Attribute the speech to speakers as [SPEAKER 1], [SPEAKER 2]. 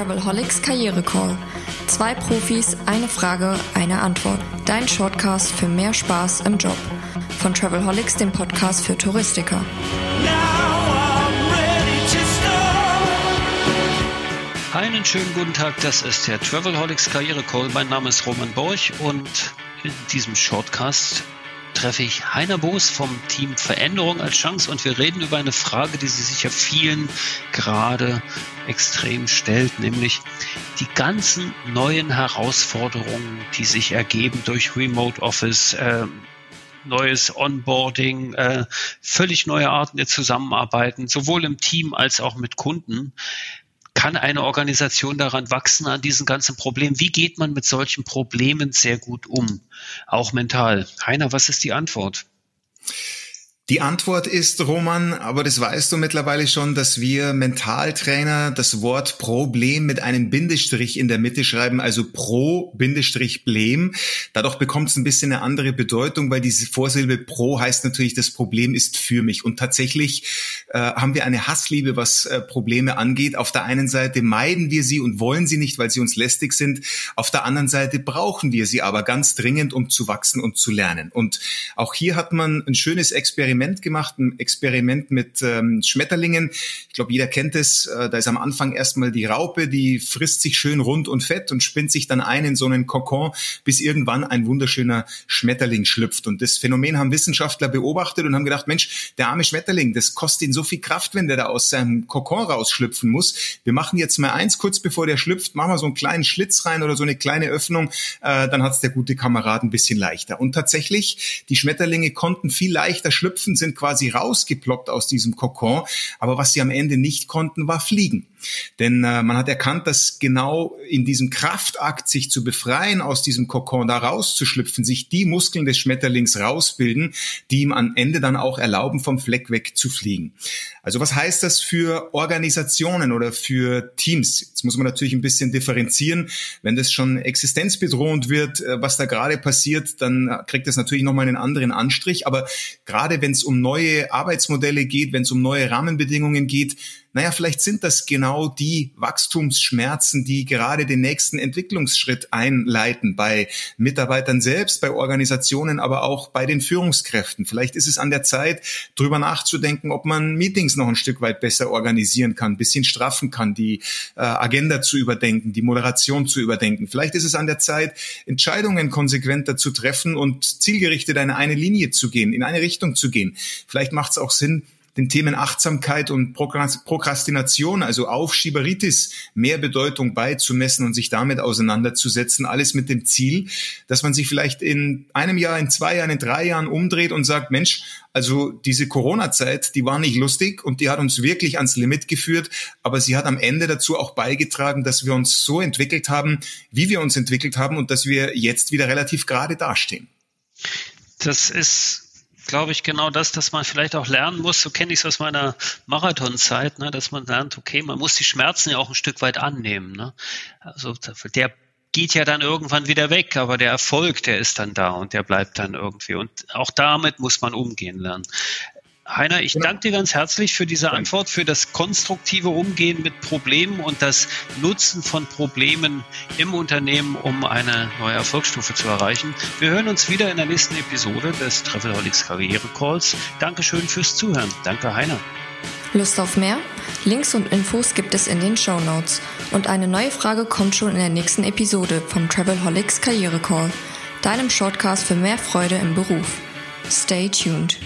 [SPEAKER 1] Travelholics Karriere Call. Zwei Profis, eine Frage, eine Antwort. Dein Shortcast für mehr Spaß im Job. Von Travelholics, dem Podcast für Touristiker.
[SPEAKER 2] Einen schönen guten Tag, das ist der Travelholics Karriere Call. Mein Name ist Roman Borch und in diesem Shortcast treffe ich Heiner Boos vom Team Veränderung als Chance und wir reden über eine Frage, die sich sicher vielen gerade extrem stellt, nämlich die ganzen neuen Herausforderungen, die sich ergeben durch Remote Office, äh, neues Onboarding, äh, völlig neue Arten der Zusammenarbeiten, sowohl im Team als auch mit Kunden kann eine Organisation daran wachsen an diesen ganzen Problemen? Wie geht man mit solchen Problemen sehr gut um, auch mental? Heiner, was ist die Antwort?
[SPEAKER 3] Die Antwort ist, Roman, aber das weißt du mittlerweile schon, dass wir Mentaltrainer das Wort Problem mit einem Bindestrich in der Mitte schreiben, also pro Bindestrich Blem. Dadurch bekommt es ein bisschen eine andere Bedeutung, weil diese Vorsilbe pro heißt natürlich, das Problem ist für mich. Und tatsächlich äh, haben wir eine Hassliebe, was äh, Probleme angeht. Auf der einen Seite meiden wir sie und wollen sie nicht, weil sie uns lästig sind. Auf der anderen Seite brauchen wir sie aber ganz dringend, um zu wachsen und zu lernen. Und auch hier hat man ein schönes Experiment gemacht, ein Experiment mit ähm, Schmetterlingen. Ich glaube, jeder kennt es. Äh, da ist am Anfang erstmal die Raupe, die frisst sich schön rund und fett und spinnt sich dann ein in so einen Kokon, bis irgendwann ein wunderschöner Schmetterling schlüpft. Und das Phänomen haben Wissenschaftler beobachtet und haben gedacht, Mensch, der arme Schmetterling, das kostet ihn so viel Kraft, wenn der da aus seinem Kokon rausschlüpfen muss. Wir machen jetzt mal eins, kurz bevor der schlüpft, machen wir so einen kleinen Schlitz rein oder so eine kleine Öffnung, äh, dann hat's der gute Kamerad ein bisschen leichter. Und tatsächlich, die Schmetterlinge konnten viel leichter schlüpfen, sind quasi rausgeploppt aus diesem Kokon, aber was sie am Ende nicht konnten, war fliegen. Denn äh, man hat erkannt, dass genau in diesem Kraftakt, sich zu befreien aus diesem Kokon, da rauszuschlüpfen, sich die Muskeln des Schmetterlings rausbilden, die ihm am Ende dann auch erlauben, vom Fleck weg zu fliegen. Also was heißt das für Organisationen oder für Teams? Jetzt muss man natürlich ein bisschen differenzieren. Wenn das schon existenzbedrohend wird, äh, was da gerade passiert, dann kriegt das natürlich nochmal einen anderen Anstrich. Aber gerade wenn es um neue Arbeitsmodelle geht, wenn es um neue Rahmenbedingungen geht, naja, vielleicht sind das genau die Wachstumsschmerzen, die gerade den nächsten Entwicklungsschritt einleiten bei Mitarbeitern selbst, bei Organisationen, aber auch bei den Führungskräften. Vielleicht ist es an der Zeit, drüber nachzudenken, ob man Meetings noch ein Stück weit besser organisieren kann, bisschen straffen kann, die äh, Agenda zu überdenken, die Moderation zu überdenken. Vielleicht ist es an der Zeit, Entscheidungen konsequenter zu treffen und zielgerichtet eine eine Linie zu gehen, in eine Richtung zu gehen. Vielleicht macht es auch Sinn, den Themen Achtsamkeit und Prokrastination, also Aufschieberitis, mehr Bedeutung beizumessen und sich damit auseinanderzusetzen. Alles mit dem Ziel, dass man sich vielleicht in einem Jahr, in zwei Jahren, in drei Jahren umdreht und sagt, Mensch, also diese Corona-Zeit, die war nicht lustig und die hat uns wirklich ans Limit geführt, aber sie hat am Ende dazu auch beigetragen, dass wir uns so entwickelt haben, wie wir uns entwickelt haben und dass wir jetzt wieder relativ gerade dastehen.
[SPEAKER 2] Das ist glaube ich, genau das, dass man vielleicht auch lernen muss, so kenne ich es aus meiner Marathonzeit, ne, dass man lernt, okay, man muss die Schmerzen ja auch ein Stück weit annehmen. Ne? Also der geht ja dann irgendwann wieder weg, aber der Erfolg, der ist dann da und der bleibt dann irgendwie. Und auch damit muss man umgehen lernen. Heiner, ich danke dir ganz herzlich für diese Antwort, für das konstruktive Umgehen mit Problemen und das Nutzen von Problemen im Unternehmen, um eine neue Erfolgsstufe zu erreichen. Wir hören uns wieder in der nächsten Episode des Travelholics Karriere Calls. Dankeschön fürs Zuhören. Danke, Heiner.
[SPEAKER 1] Lust auf mehr? Links und Infos gibt es in den Show Notes. Und eine neue Frage kommt schon in der nächsten Episode vom Travelholics Karriere Call, deinem Shortcast für mehr Freude im Beruf. Stay tuned.